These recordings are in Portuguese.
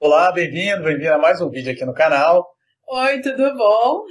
Olá, bem-vindo, bem-vindo a mais um vídeo aqui no canal. Oi, tudo bom?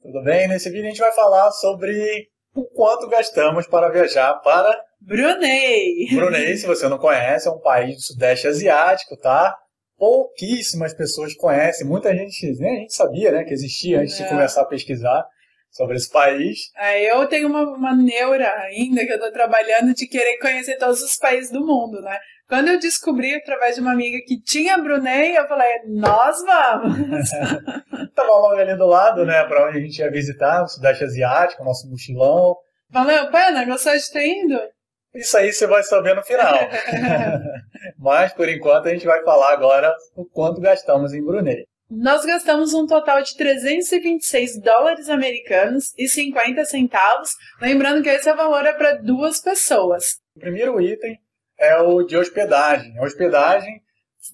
Tudo bem? Nesse vídeo a gente vai falar sobre o quanto gastamos para viajar para Brunei. Brunei, se você não conhece, é um país do Sudeste Asiático, tá? Pouquíssimas pessoas conhecem, muita gente nem a gente sabia, né, que existia antes é. de começar a pesquisar sobre esse país. É, eu tenho uma, uma neura ainda que eu estou trabalhando de querer conhecer todos os países do mundo, né? Quando eu descobri através de uma amiga que tinha Brunei, eu falei, nós vamos! Tava logo ali do lado, né, para onde a gente ia visitar, o Sudeste Asiático, nosso mochilão. Valeu pena? Gostou de ter ido? Isso aí você vai saber no final. Mas, por enquanto, a gente vai falar agora o quanto gastamos em Brunei. Nós gastamos um total de 326 dólares americanos e 50 centavos, lembrando que esse valor é para duas pessoas. O primeiro item é o de hospedagem. A hospedagem,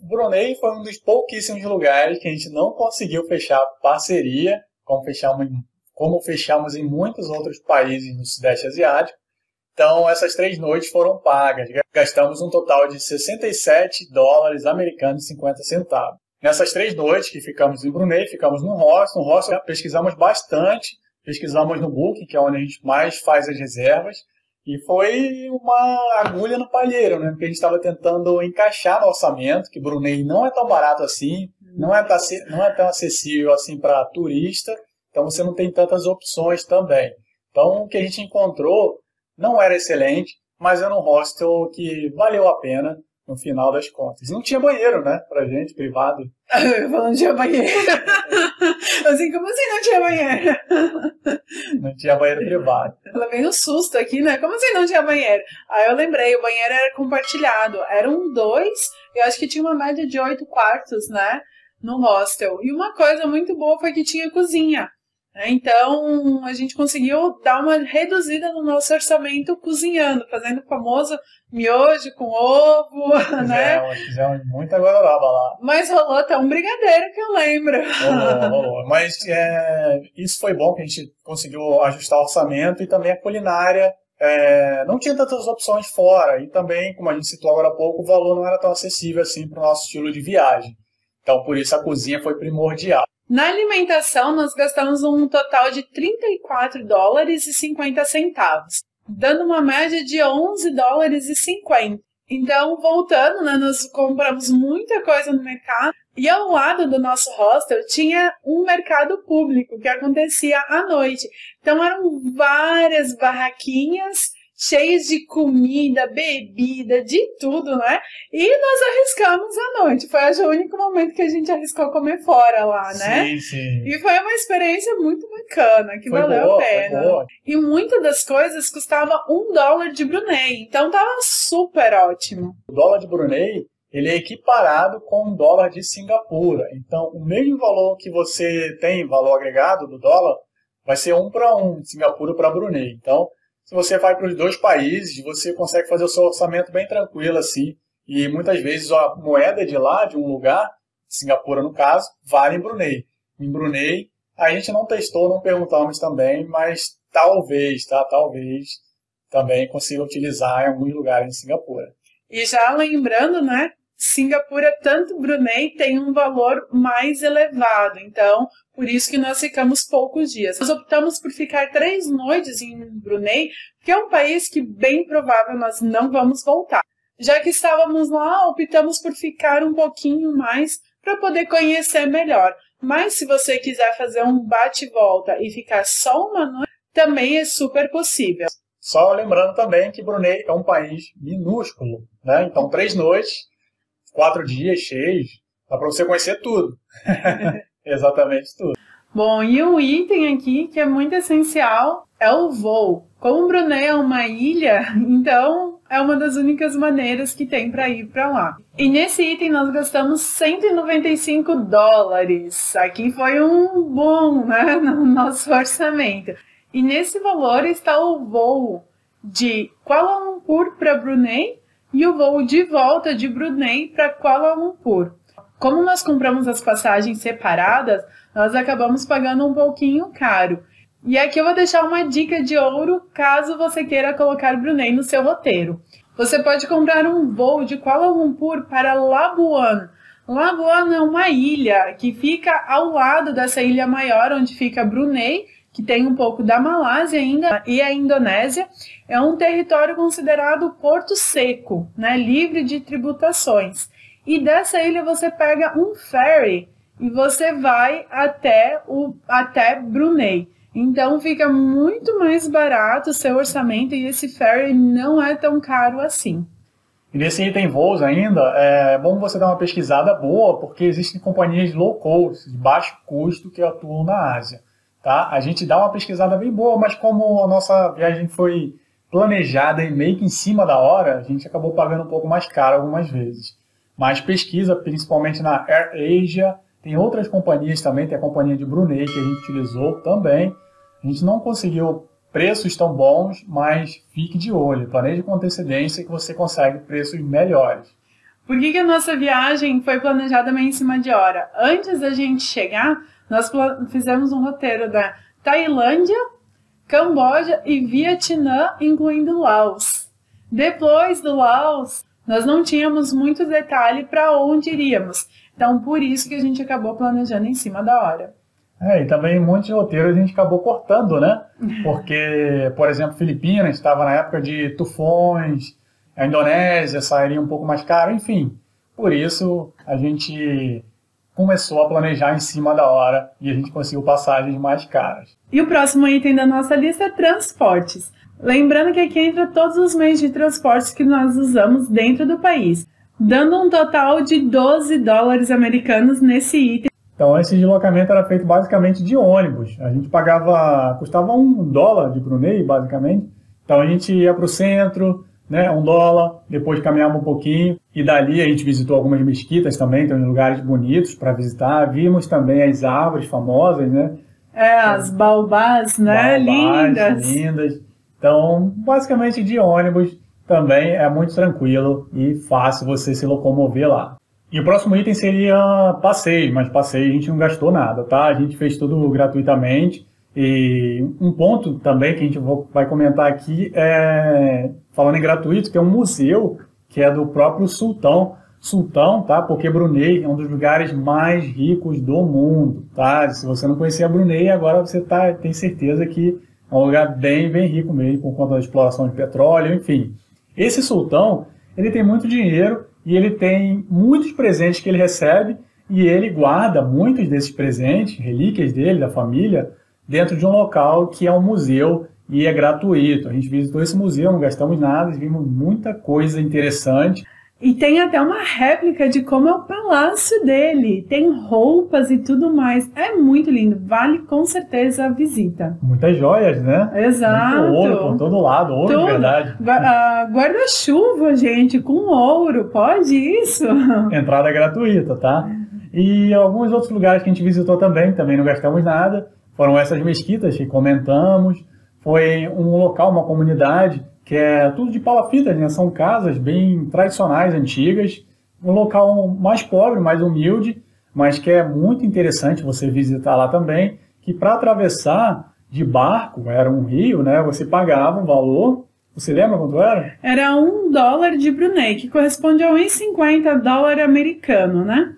Brunei foi um dos pouquíssimos lugares que a gente não conseguiu fechar parceria, como fechamos, como fechamos em muitos outros países no Sudeste Asiático. Então, essas três noites foram pagas. Gastamos um total de 67 dólares americanos e 50 centavos. Nessas três noites que ficamos em Brunei, ficamos no hostel. No hostel pesquisamos bastante. Pesquisamos no Booking, que é onde a gente mais faz as reservas. E foi uma agulha no palheiro, né? Porque a gente estava tentando encaixar no orçamento, que Brunei não é tão barato assim, não é, não é tão acessível assim para turista, então você não tem tantas opções também. Então o que a gente encontrou não era excelente, mas era um hostel que valeu a pena no final das contas. Não tinha banheiro, né, pra gente, privado. Eu não tinha banheiro. assim, como assim não tinha banheiro? Não tinha banheiro privado. Ela veio um susto aqui, né? Como assim não tinha banheiro? Aí eu lembrei, o banheiro era compartilhado. Eram dois, eu acho que tinha uma média de oito quartos, né? No hostel. E uma coisa muito boa foi que tinha cozinha. Né? Então, a gente conseguiu dar uma reduzida no nosso orçamento cozinhando, fazendo o famoso miojo com ovo, fizemos, né? Fizemos muita gororoba lá. Mas rolou até um brigadeiro que eu lembro. Rolou, rolou. Mas é, isso foi bom que a gente conseguiu ajustar o orçamento e também a culinária. É, não tinha tantas opções fora e também, como a gente citou agora há pouco, o valor não era tão acessível assim para o nosso estilo de viagem. Então, por isso a cozinha foi primordial. Na alimentação, nós gastamos um total de 34 dólares e 50 centavos, dando uma média de 11 dólares e 50. Então, voltando, né, nós compramos muita coisa no mercado e ao lado do nosso hostel tinha um mercado público que acontecia à noite. Então, eram várias barraquinhas cheios de comida, bebida, de tudo, né? E nós arriscamos à noite. Foi o único momento que a gente arriscou comer fora lá, né? Sim, sim. E foi uma experiência muito bacana, que foi valeu boa, a pena. E muitas das coisas custava um dólar de Brunei. Então tava super ótimo. O dólar de Brunei ele é equiparado com um dólar de Singapura. Então, o mesmo valor que você tem, valor agregado do dólar, vai ser um para um, Singapura para Brunei. Então, se você vai para os dois países, você consegue fazer o seu orçamento bem tranquilo assim. E muitas vezes a moeda de lá, de um lugar, Singapura no caso, vale em Brunei. Em Brunei, a gente não testou, não perguntamos também, mas talvez, tá? Talvez também consiga utilizar em alguns lugares em Singapura. E já lembrando, né? Singapura, tanto Brunei, tem um valor mais elevado. Então, por isso que nós ficamos poucos dias. Nós optamos por ficar três noites em Brunei, que é um país que bem provável nós não vamos voltar. Já que estávamos lá, optamos por ficar um pouquinho mais para poder conhecer melhor. Mas se você quiser fazer um bate-volta e ficar só uma noite, também é super possível. Só lembrando também que Brunei é um país minúsculo, né? Então, três noites quatro dias cheios, dá para você conhecer tudo. Exatamente tudo. Bom, e o item aqui que é muito essencial é o voo. Como Brunei é uma ilha, então é uma das únicas maneiras que tem para ir para lá. E nesse item nós gastamos 195 dólares. Aqui foi um bom, né, no nosso orçamento. E nesse valor está o voo de Kuala Lumpur para Brunei e o voo de volta de Brunei para Kuala Lumpur. Como nós compramos as passagens separadas, nós acabamos pagando um pouquinho caro. E aqui eu vou deixar uma dica de ouro caso você queira colocar Brunei no seu roteiro. Você pode comprar um voo de Kuala Lumpur para Labuan. Labuan é uma ilha que fica ao lado dessa ilha maior, onde fica Brunei, que tem um pouco da Malásia ainda, e a Indonésia. É um território considerado porto seco, né, livre de tributações. E dessa ilha você pega um ferry e você vai até, o, até Brunei. Então fica muito mais barato o seu orçamento e esse ferry não é tão caro assim. E nesse item voos ainda, é bom você dar uma pesquisada boa, porque existem companhias low cost, de baixo custo, que atuam na Ásia. Tá? A gente dá uma pesquisada bem boa, mas como a nossa viagem foi planejada e meio que em cima da hora, a gente acabou pagando um pouco mais caro algumas vezes. Mas pesquisa, principalmente na AirAsia, tem outras companhias também, tem a companhia de Brunei que a gente utilizou também. A gente não conseguiu preços tão bons, mas fique de olho, planeje com antecedência que você consegue preços melhores. Por que, que a nossa viagem foi planejada meio em cima de hora? Antes da gente chegar, nós fizemos um roteiro da Tailândia, Camboja e Vietnã, incluindo Laos. Depois do Laos, nós não tínhamos muito detalhe para onde iríamos. Então, por isso que a gente acabou planejando em cima da hora. É, e também muitos roteiros a gente acabou cortando, né? Porque, por exemplo, Filipinas estava na época de tufões, a Indonésia sairia um pouco mais caro, enfim. Por isso a gente começou a planejar em cima da hora e a gente conseguiu passagens mais caras. E o próximo item da nossa lista é transportes. Lembrando que aqui entra todos os meios de transporte que nós usamos dentro do país dando um total de 12 dólares americanos nesse item. Então, esse deslocamento era feito basicamente de ônibus. A gente pagava, custava um dólar de Brunei, basicamente. Então, a gente ia para o centro, né, um dólar, depois caminhava um pouquinho, e dali a gente visitou algumas mesquitas também, tem lugares bonitos para visitar. Vimos também as árvores famosas, né? É, as baobás, né? Baobás, lindas. lindas. Então, basicamente de ônibus, também é muito tranquilo e fácil você se locomover lá. E o próximo item seria passeio, mas passeio a gente não gastou nada, tá? A gente fez tudo gratuitamente. E um ponto também que a gente vai comentar aqui é, falando em gratuito, é um museu que é do próprio sultão. Sultão, tá? Porque Brunei é um dos lugares mais ricos do mundo, tá? Se você não conhecia Brunei, agora você tá, tem certeza que é um lugar bem, bem rico mesmo, por conta da exploração de petróleo, enfim. Esse sultão, ele tem muito dinheiro e ele tem muitos presentes que ele recebe e ele guarda muitos desses presentes, relíquias dele, da família, dentro de um local que é um museu e é gratuito. A gente visitou esse museu, não gastamos nada, vimos muita coisa interessante. E tem até uma réplica de como é o palácio dele. Tem roupas e tudo mais. É muito lindo. Vale com certeza a visita. Muitas joias, né? Exato. Muito ouro por todo lado. Ouro Tudo. de verdade. Guarda-chuva, gente, com ouro. Pode isso? Entrada gratuita, tá? E alguns outros lugares que a gente visitou também, também não gastamos nada. Foram essas mesquitas que comentamos. Foi um local, uma comunidade que é tudo de palafitas, né? São casas bem tradicionais, antigas, um local mais pobre, mais humilde, mas que é muito interessante você visitar lá também, que para atravessar de barco, era um rio, né? Você pagava um valor, você lembra quanto era? Era um dólar de Brunei, que corresponde a 1,50 dólar americano, né?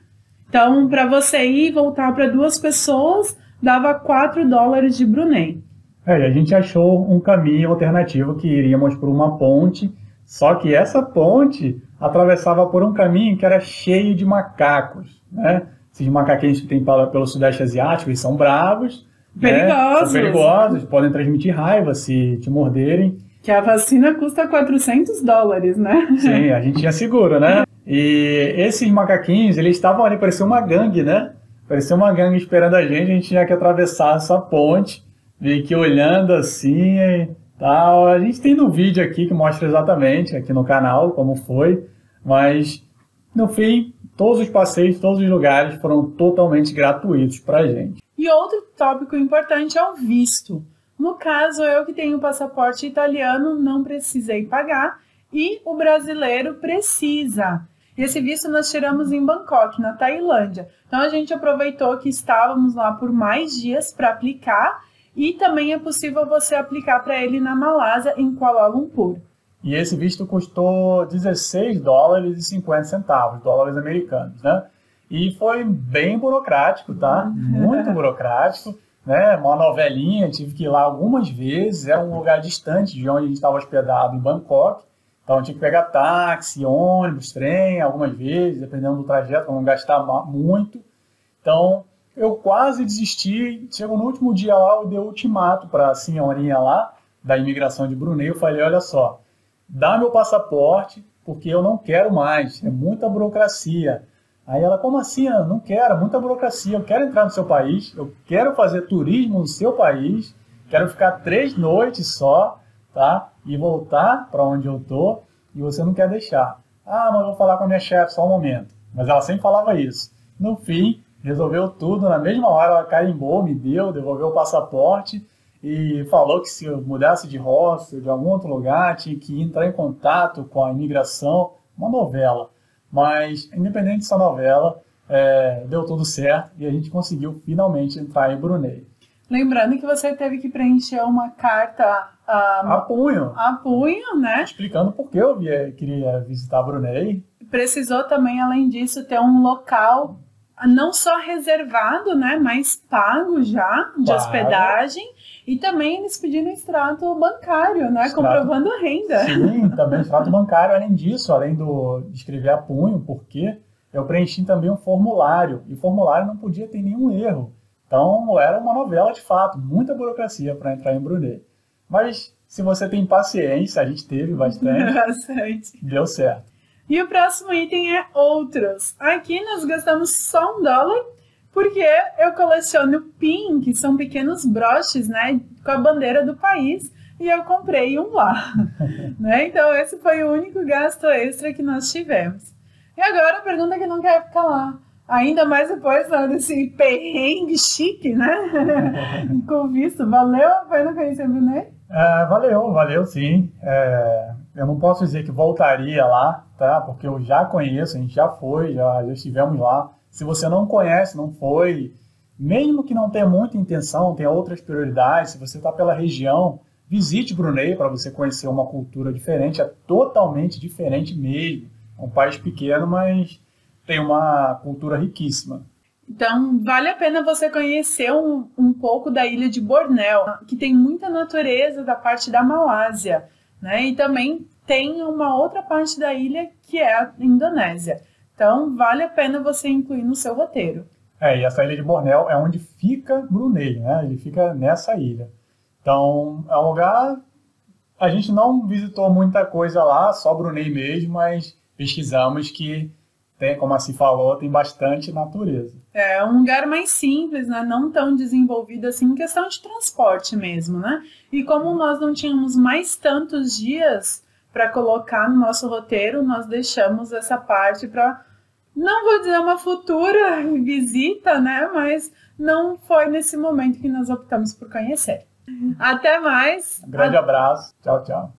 Então, para você ir e voltar para duas pessoas, dava 4 dólares de Brunei. É, e a gente achou um caminho alternativo que iríamos por uma ponte, só que essa ponte atravessava por um caminho que era cheio de macacos, né? Esses macaquinhos que tem pelo Sudeste Asiático, eles são bravos, perigosos, né? perigosos, podem transmitir raiva se te morderem. Que a vacina custa 400 dólares, né? Sim, a gente tinha seguro, né? E esses macaquinhos, eles estavam ali, parecia uma gangue, né? Parecia uma gangue esperando a gente, a gente tinha que atravessar essa ponte meio que olhando assim e tal. A gente tem no vídeo aqui que mostra exatamente aqui no canal como foi, mas no fim, todos os passeios, todos os lugares foram totalmente gratuitos para gente. E outro tópico importante é o visto. No caso, eu que tenho passaporte italiano não precisei pagar e o brasileiro precisa. Esse visto nós tiramos em Bangkok, na Tailândia. Então a gente aproveitou que estávamos lá por mais dias para aplicar e também é possível você aplicar para ele na Malásia, em Kuala Lumpur. E esse visto custou 16 dólares e 50 centavos, dólares americanos, né? E foi bem burocrático, tá? Muito burocrático. Né? Uma novelinha, tive que ir lá algumas vezes. Era um lugar distante de onde a gente estava hospedado, em Bangkok. Então tinha que pegar táxi, ônibus, trem, algumas vezes, dependendo do trajeto, para não gastar muito. Então eu quase desisti. Chegou no último dia lá, eu dei ultimato para a senhorinha lá, da imigração de Brunei. Eu falei: olha só, dá meu passaporte, porque eu não quero mais, é muita burocracia. Aí ela, como assim? Eu não quero, muita burocracia, eu quero entrar no seu país, eu quero fazer turismo no seu país, quero ficar três noites só, tá? E voltar para onde eu tô, e você não quer deixar. Ah, mas eu vou falar com a minha chefe só um momento. Mas ela sempre falava isso. No fim, resolveu tudo, na mesma hora ela carimbou, me deu, devolveu o passaporte, e falou que se eu mudasse de hostel, de algum outro lugar, tinha que entrar em contato com a imigração, uma novela. Mas, independente dessa novela, é, deu tudo certo e a gente conseguiu finalmente entrar em Brunei. Lembrando que você teve que preencher uma carta a punho. A punho, né? Explicando por que eu via, queria visitar Brunei. Precisou também, além disso, ter um local não só reservado, né, mas pago já de pago. hospedagem e também eles pediram extrato bancário, né? Extrato, comprovando a renda. Sim, também extrato bancário. Além disso, além do, de escrever a punho, porque eu preenchi também um formulário. E o formulário não podia ter nenhum erro. Então, era uma novela de fato. Muita burocracia para entrar em Brunei. Mas, se você tem paciência, a gente teve bastante. bastante. Deu certo. E o próximo item é outros. Aqui nós gastamos só um dólar porque eu coleciono PIN, que são pequenos broches, né, com a bandeira do país, e eu comprei um lá, né? Então esse foi o único gasto extra que nós tivemos. E agora a pergunta que não quer ficar lá. Ainda mais depois desse perrengue chique, né? Com visto. Valeu a pena conhecer o Brunei? É, valeu, valeu sim. É, eu não posso dizer que voltaria lá, tá? Porque eu já conheço, a gente já foi, já, já estivemos lá. Se você não conhece, não foi, mesmo que não tenha muita intenção, tenha outras prioridades, se você está pela região, visite Brunei para você conhecer uma cultura diferente, é totalmente diferente mesmo. É um país pequeno, mas tem uma cultura riquíssima. Então, vale a pena você conhecer um, um pouco da ilha de Bornéu, que tem muita natureza da parte da Malásia, né? E também tem uma outra parte da ilha que é a Indonésia. Então, vale a pena você incluir no seu roteiro. É, e essa ilha de Bornéu é onde fica Brunei, né? Ele fica nessa ilha. Então, é um lugar. A gente não visitou muita coisa lá, só Brunei mesmo, mas pesquisamos que tem, como assim falou, tem bastante natureza. É um lugar mais simples, né? Não tão desenvolvido assim, em questão de transporte mesmo, né? E como nós não tínhamos mais tantos dias para colocar no nosso roteiro, nós deixamos essa parte para não vou dizer uma futura visita, né? Mas não foi nesse momento que nós optamos por conhecer. Até mais. Um grande abraço. Tchau, tchau.